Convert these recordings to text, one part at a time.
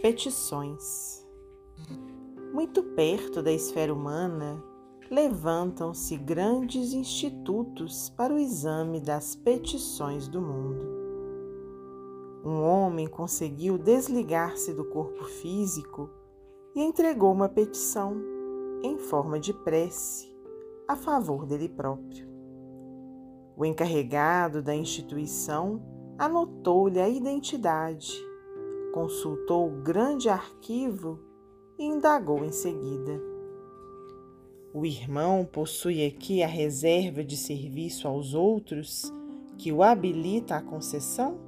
Petições. Muito perto da esfera humana, levantam-se grandes institutos para o exame das petições do mundo. Um homem conseguiu desligar-se do corpo físico e entregou uma petição em forma de prece a favor dele próprio. O encarregado da instituição anotou-lhe a identidade consultou o grande arquivo e indagou em seguida. O irmão possui aqui a reserva de serviço aos outros que o habilita à concessão?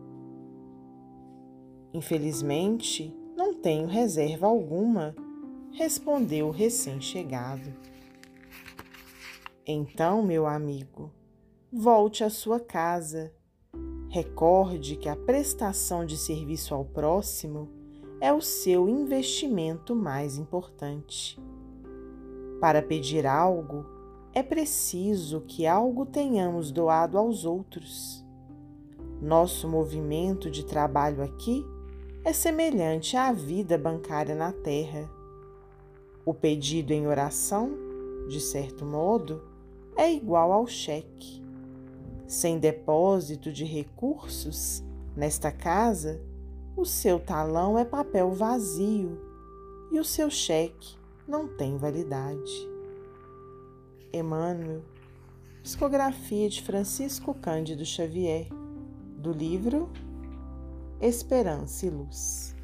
Infelizmente, não tenho reserva alguma, respondeu o recém-chegado. Então, meu amigo, volte à sua casa Recorde que a prestação de serviço ao próximo é o seu investimento mais importante. Para pedir algo, é preciso que algo tenhamos doado aos outros. Nosso movimento de trabalho aqui é semelhante à vida bancária na Terra. O pedido em oração, de certo modo, é igual ao cheque. Sem depósito de recursos nesta casa, o seu talão é papel vazio e o seu cheque não tem validade. Emmanuel, psicografia de Francisco Cândido Xavier, do livro Esperança e Luz.